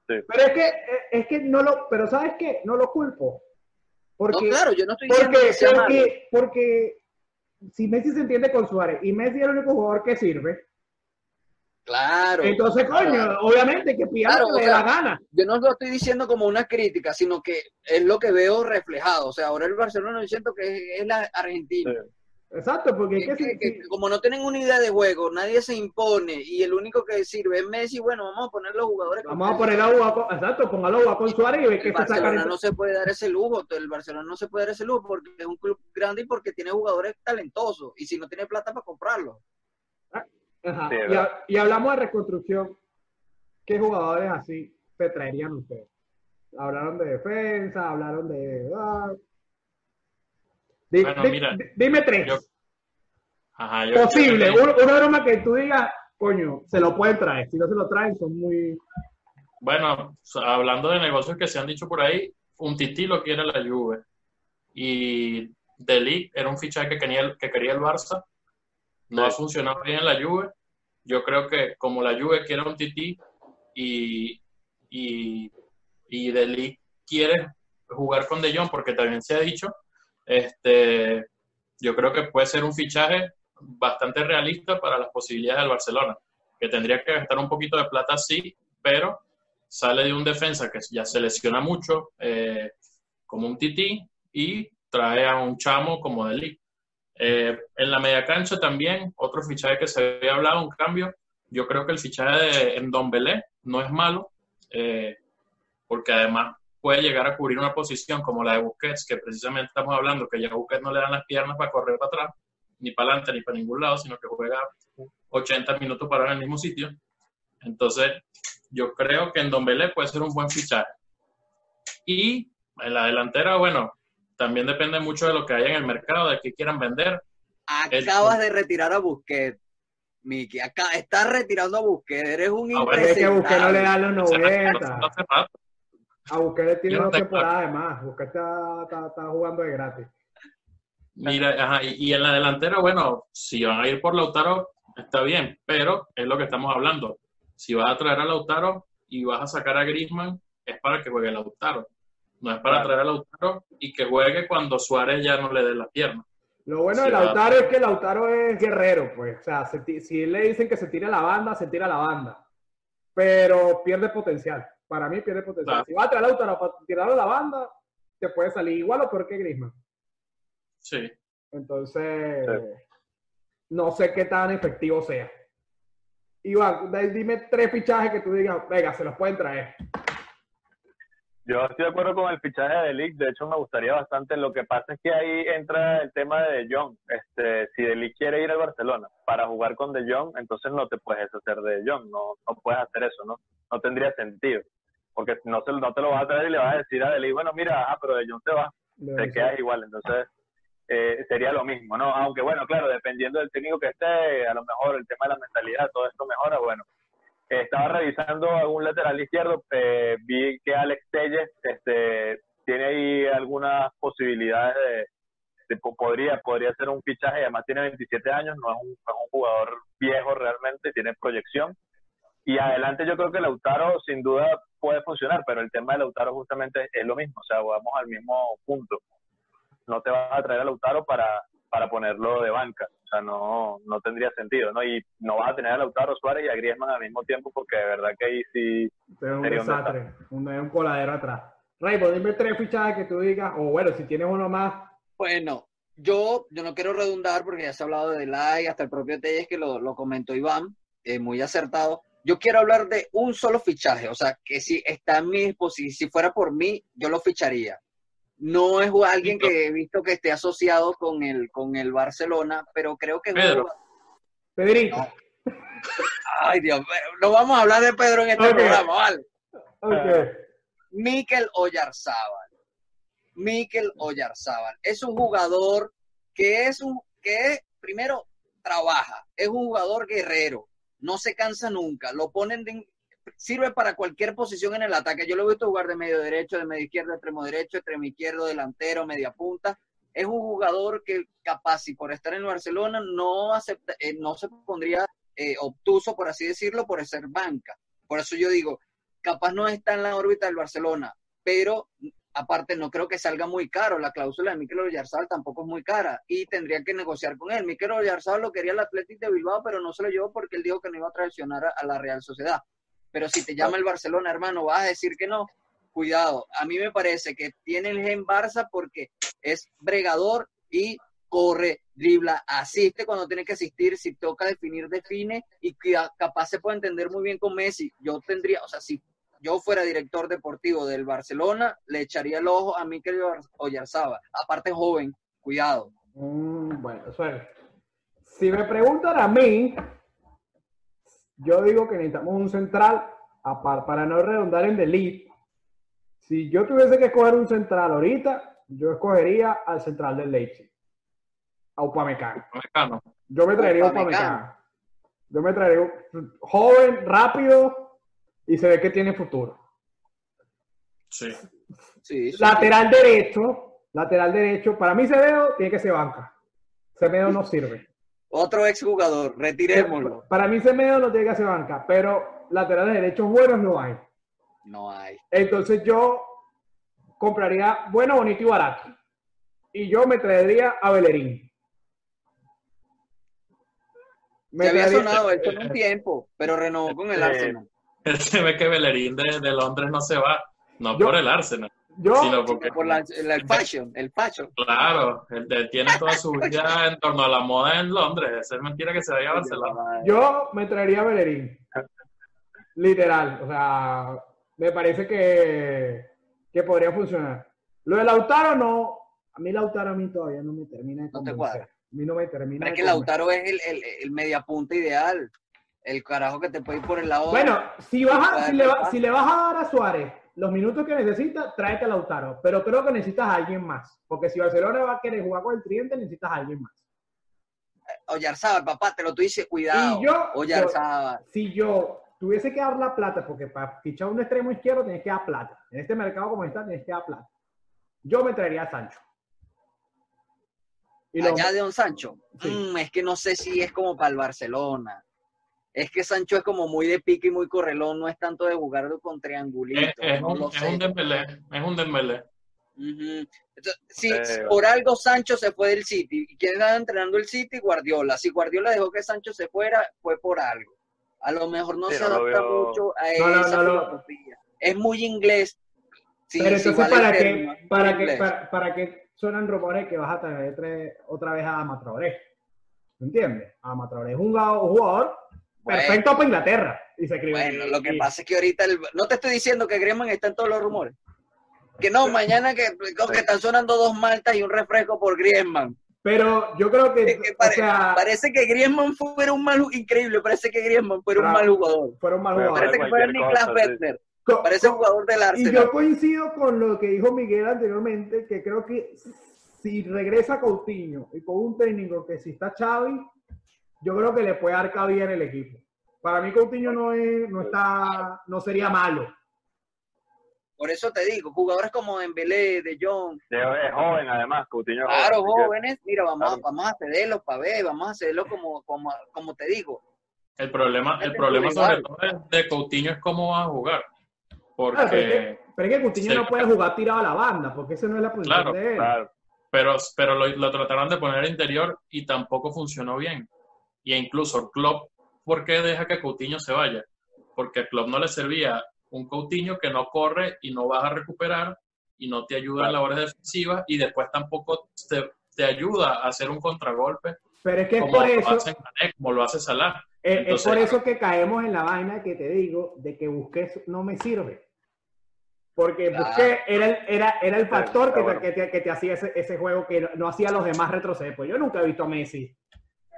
Pero es que, es que no lo, pero ¿sabes qué? No lo culpo. Porque, no, claro, yo no estoy diciendo porque, que sea malo. porque, porque si Messi se entiende con Suárez y Messi es el único jugador que sirve, Claro. entonces, coño, claro. obviamente que pida Claro, o le sea, da gana. Yo no lo estoy diciendo como una crítica, sino que es lo que veo reflejado. O sea, ahora el Barcelona yo siento que es, es la Argentina. Sí. Exacto, porque es que, si- que- que como no tienen una idea de juego, nadie se impone y el único que sirve es Messi, bueno, vamos a poner los jugadores. vamos a poner a con, exacto, póngalo a jugar con Suárez y ve que el se saca Barcelona no se puede dar ese lujo, el Barcelona no se puede dar ese lujo porque es un club grande y porque tiene jugadores talentosos y si no tiene plata para comprarlos. Ajá. Sí, es y, verdad. ha- y hablamos de reconstrucción. ¿Qué jugadores así se traerían ustedes? Hablaron de defensa, hablaron de. ah. Di- Bueno, di- mira, di- dime tres. yo- Ajá, yo- Posible. yo- Uno, una broma que tú digas, coño, se lo pueden traer. Si no se lo traen, son muy. Bueno, hablando de negocios que se han dicho por ahí, un Titi lo quiere la Juve. Y De Ligt era un fichaje que quería, el, que quería el Barça. No ha funcionado bien en la Juve. Yo creo que como la Juve quiere un Titi y, y, y De Ligt quiere jugar con De Jong, porque también se ha dicho, este, yo creo que puede ser un fichaje bastante realista para las posibilidades del Barcelona, que tendría que gastar un poquito de plata, sí, pero sale de un defensa que ya se lesiona mucho, eh, como un Titi, y trae a un chamo como De Ligt. Eh, en la media cancha también, otro fichaje que se había hablado, un cambio. Yo creo que el fichaje de Ndombele no es malo, eh, porque además puede llegar a cubrir una posición como la de Busquets, que precisamente estamos hablando, que ya a Busquets no le dan las piernas para correr para atrás, ni para adelante, ni para ningún lado, sino que juega 80 minutos para en el mismo sitio. Entonces, yo creo que Ndombele puede ser un buen fichaje. Y en la delantera, bueno, también depende mucho de lo que haya en el mercado, de qué quieran vender. El- Acabas de retirar a Busquets, Miki. Acá estás retirando a Busquets. Eres un Ah, bueno. Es que Busquets no le da los Se retiró 90. hace rato. A Busquets le tiene no dos te- temporadas de más. Busquets está, está, está jugando de gratis. Mira, ajá, y, y en la delantera, bueno, si van a ir por Lautaro, está bien, pero es lo que estamos hablando. Si vas a traer a Lautaro y vas a sacar a Griezmann, es para que juegue Lautaro. No es para traer a Lautaro y que juegue cuando Suárez ya no le dé la pierna. Lo bueno Sí, de va. Lautaro es que Lautaro es guerrero, pues. O sea, se si le dicen que se tira la banda, se tira la banda. Pero pierde potencial. Para mí pierde potencial. Claro. Si va a traer a Lautaro para tirarlo a la banda, te puede salir igual o peor que Griezmann. Sí. Entonces, no sé qué tan efectivo sea. Iván, dime tres fichajes que tú digas, venga, se los pueden traer. Yo estoy de acuerdo con el fichaje de Delic, de hecho me gustaría bastante. Lo que pasa es que ahí entra el tema de De Jong. Este, si Delic quiere ir al Barcelona para jugar con De Jong, entonces no te puedes deshacer de De Jong, no, no puedes hacer eso, ¿no? No tendría sentido. Porque no, se, no te lo vas a traer y le vas a decir a Delic, bueno, mira, ah, pero De Jong se va, te quedas igual. Entonces eh, sería lo mismo, ¿no? Aunque bueno, claro, dependiendo del técnico que esté, a lo mejor el tema de la mentalidad, todo esto mejora, bueno estaba revisando algún lateral izquierdo, eh, vi que Alex Telles este, tiene ahí algunas posibilidades de, podría, podría ser un fichaje, además tiene 27 años, no es, un, jugador viejo realmente, tiene proyección. Y adelante yo creo que Lautaro sin duda puede funcionar, pero el tema de Lautaro justamente es lo mismo, o sea, vamos al mismo punto. No te vas a traer a Lautaro para, para ponerlo de banca sea, no, no tendría sentido, ¿no? Y no vas a tener a Lautaro Suárez y a Griezmann al mismo tiempo porque de verdad que ahí sí un desastre, un, un, coladero atrás. Raymond, dime tres fichajes que tú digas, o bueno, si tienes uno más. Bueno, yo, yo no quiero redundar porque ya se ha hablado de Delay, hasta el propio Telles que lo, lo comentó Iván, eh, muy acertado. Yo quiero hablar de un solo fichaje, o sea, que si está en mi disposición, si fuera por mí, yo lo ficharía. No es alguien que he visto que esté asociado con el, con el Barcelona, pero creo que... Pedro. Pedrito. Ay, Dios, no vamos a hablar de Pedro en este programa, ¿vale? Okay. Mikel Oyarzábal. Mikel Oyarzábal. Es un jugador que es un, que primero trabaja, es un jugador guerrero, no se cansa nunca, lo ponen de, sirve para cualquier posición en el ataque. Yo lo he visto jugar de medio derecho, de medio izquierdo, extremo derecho, extremo izquierdo, delantero, media punta. Es un jugador que capaz, y por estar en Barcelona, no, acepta, eh, no se pondría eh, obtuso, por así decirlo, por ser banca. Por eso yo digo, capaz no está en la órbita del Barcelona, pero aparte no creo que salga muy caro. La cláusula de Mikel Oyarzabal tampoco es muy cara y tendría que negociar con él. Mikel Oyarzabal lo quería el Atlético de Bilbao, pero no se lo llevó porque él dijo que no iba a traicionar a la Real Sociedad. Pero si te llama el Barcelona, hermano, vas a decir que no. Cuidado. A mí me parece que tiene el gen Barça porque es bregador y corre, dribla, asiste cuando tiene que asistir, si toca definir, define y capaz se puede entender muy bien con Messi. Yo tendría, o sea, si yo fuera director deportivo del Barcelona, le echaría el ojo a Mikel Oyarzaba. Aparte joven, cuidado. Mm, bueno, si me preguntan a mí, yo digo que necesitamos un central, para no redundar en delete. Si yo tuviese que escoger un central ahorita, yo escogería al central del Leipzig, a Upamecano. Yo me traería a Upamecano. Yo me traería joven, rápido y se ve que tiene futuro. Sí. sí, lateral derecho, lateral derecho, para mí Semedo tiene que ser banca. Semedo no sirve. Otro exjugador, retirémoslo. Para mí Semedo no tiene que hacer banca, pero laterales derechos buenos no hay. No hay. Entonces yo compraría bueno, bonito y barato. Y yo me traería a Bellerín. Me había sonado esto en un tiempo, pero renovó con el Arsenal. Se ve que Bellerín de, de, Londres no se va, no por el Arsenal. Yo, por el fashion, el fashion. Claro, él, tiene toda su vida en torno a la moda en Londres. Es mentira que se vaya a Barcelona. Yo me traería a Bellerín. Literal. O sea, me parece que, que podría funcionar. Lo de Lautaro no. A mí Lautaro a mí todavía no me termina de convencer. No te A mí no me termina. es que Lautaro es el, el, el mediapunta ideal. El carajo que te puede ir por el lado. Bueno, si, vas si, le, si le vas a dar a Suárez los minutos que necesita, tráete a Lautaro. Pero creo que necesitas a alguien más. Porque si Barcelona va a querer jugar con el tridente, necesitas a alguien más. Oyarzabal, papá, te lo tú dices, cuidado. Y yo, si yo tuviese que dar la plata, porque para fichar un extremo izquierdo tienes que dar plata. En este mercado como está, tienes que dar plata. Yo me traería a Sancho. Y Allá de Don Sancho. Mm, es que no sé si es como para el Barcelona es que Sancho es como muy de pique y muy correlón, no es tanto de jugar con triangulitos. Es, un, es un Dembélé, es un Dembélé. si por algo Sancho se fue del City, ¿y quién estaba entrenando el City? Guardiola. Si Guardiola dejó que Sancho se fuera, fue por algo. A lo mejor no se adapta mucho a esa filosofía. Es muy inglés. Pero entonces, ¿para, qué, para, que, para, que suenan rumores que vas a traer otra vez a Amatraoré. ¿Me entiendes? Amatraoré es un jugador Bueno. perfecto para Inglaterra. Y se escribe. Bueno, lo que y- pasa es que ahorita, el- no te estoy diciendo que Griezmann está en todos los rumores. Que no, mañana que, que están sonando dos maltas y un refresco por Griezmann. Pero yo creo que, Que- que o pare- sea, parece que Griezmann fuera un mal increíble, parece que Griezmann fuera un mal jugador. fueron mal Pero jugadores. Parece que fuera Niklas sí. Co- Parece co- jugador del Y Arsenal. yo coincido con lo que dijo Miguel anteriormente, que creo que si regresa Coutinho y con un técnico que si está Xavi, yo creo que le puede dar cabida en el equipo. Para mí Coutinho no es, no está, no sería malo. Por eso te digo, jugadores como Dembélé, De Jong, Es joven, además, Coutinho es claro, joven, jóvenes, mira, vamos, Claro. vamos a cederlos para ver, vamos a cederlos como, como, como te digo. El problema, el Este problema sobre todo de, Coutinho es cómo va a jugar. Claro, pero, es Porque, que, pero es que Coutinho no puede jugar tirado a la banda, porque esa no es la posición Claro, de él. Claro. pero, pero lo, lo trataron de poner interior y tampoco funcionó bien. Y incluso Klopp, ¿por qué deja que Coutinho se vaya? Porque a Klopp no le servía un Coutinho que no corre y no vas a recuperar y no te ayuda en labores defensivas y después tampoco te, te ayuda a hacer un contragolpe Pero es que es como por lo eso, hace Mané, como lo hace Salah. es, es Entonces- por eso que caemos en la vaina que te digo de que Busquets no me sirve. Porque Claro. Busquets era el, era, era el factor que, te, bueno. que, te, que te hacía ese, ese juego que no, no hacía a los demás retroceder. Pues yo nunca he visto a Messi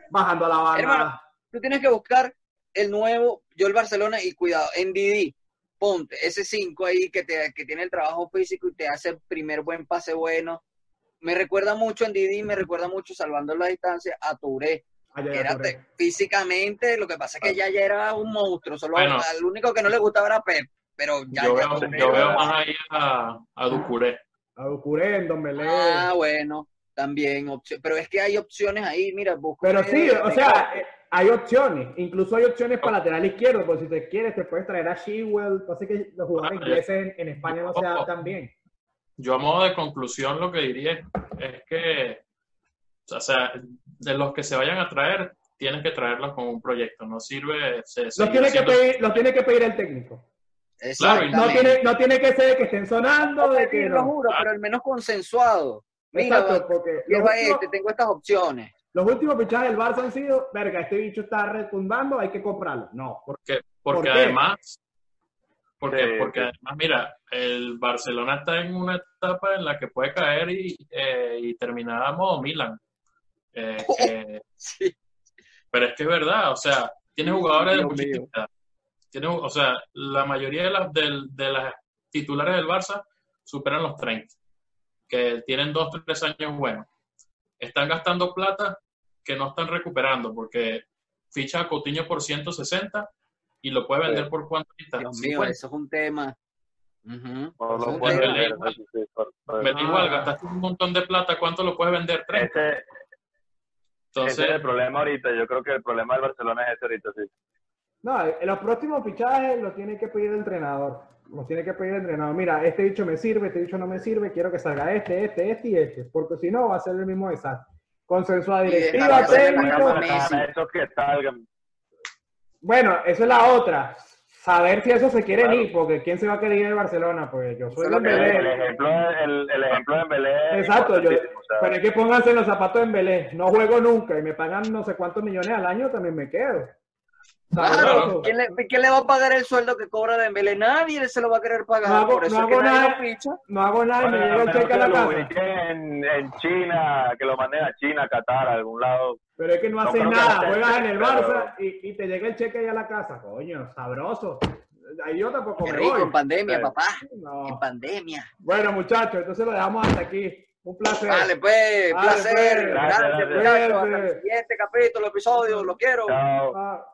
bajando a la banda. Hermano, Tú tienes que buscar el nuevo, yo el Barcelona, y cuidado, en Didi, ponte ese 5 ahí que, te, que tiene el trabajo físico y te hace el primer buen pase bueno. Me recuerda mucho en Didi, me recuerda mucho, salvando la distancia, a Touré. Ah, que era Touré. físicamente, lo que pasa es que ya, ya era un monstruo, solo Bueno. al único que no le gustaba era Pep, pero ya, yo, ya veo, Touré yo veo más ahí a, a Ducuré. A Ducuré, en Dombelé. Ah, bueno, también, opción- pero es que hay opciones ahí, mira, busca Pero sí, o sea, hay opciones. Incluso hay opciones para lateral izquierdo. Por si te quieres, te puedes traer a Shewell. Pasa que los jugadores Ah, ingleses en, en España no se adaptan bien. Yo a modo de conclusión lo que diría es, es que, o sea, de los que se vayan a traer, tienes que traerlos con un proyecto. No sirve... Se, Los tiene, que pedir, los tiene que pedir el técnico. Claro, No tiene, no tiene que ser que estén sonando, de que lo no. juro, pero al menos consensuado. Mira, Exacto, porque los últimos, este, tengo estas opciones. los últimos fichajes del Barça han sido, verga, este bicho está retumbando, hay que comprarlo. No, Porque, porque ¿Por qué? además, porque, Sí, porque sí. además, mira, el Barcelona está en una etapa en la que puede caer y, eh, y terminar a modo Milan. Eh, que- Sí. pero es que es verdad, o sea, tiene jugadores de Dios edad. Tiene, o sea, la mayoría de las, del- de las titulares del Barça superan los 30, que tienen dos, tres años buenos. Están gastando plata que no están recuperando, porque ficha a Coutinho por 160 y lo puede vender por cuánto ahorita? Dios mío, 50. eso es un tema. No Eso es lo puedes vender, igual. gastaste un montón de plata, ¿cuánto lo puedes vender? 30. Ese, ese Entonces, es el problema ahorita. Yo creo que el problema del Barcelona es ese ahorita, sí. No, en los próximos fichajes los tiene que pedir el entrenador. Los tiene que pedir el entrenador. Mira, este dicho me sirve, este dicho no me sirve, quiero que salga este, este, este y este. Porque si no, va a ser el mismo desastre. Consensuada directiva, técnico. Que salgan. Bueno, eso es la otra. Saber si eso se quieren Claro. ir, porque ¿quién se va a querer ir de Barcelona? Pues yo soy de El, ejemplo, el, el ejemplo de Belé. Exacto, yo, pero es que pónganse los zapatos en Belén. No juego nunca y me pagan no sé cuántos millones al año, también me quedo. Claro. ¿quién le, quién le va a pagar el sueldo que cobra Dembélé? Nadie se lo va a querer pagar. No hago- por eso no hago nadie nada. No hago nada me llega el cheque a la casa. en, en China, que lo manden a China, a Qatar, a algún lado. Pero es que no No haces nada, no juegas en el pero- Barça y, y te llega el cheque ahí a la casa. Coño, sabroso. Ahí yo tampoco Qué me rico, voy. en pandemia, Sí. papá. No. En pandemia. Bueno, muchachos, entonces lo dejamos hasta aquí. Un placer. Vale, pues, Vale, placer. pues. Gracias, Gracias, muchachos. Hasta el siguiente capítulo, episodio. Lo quiero. Chao. Ah.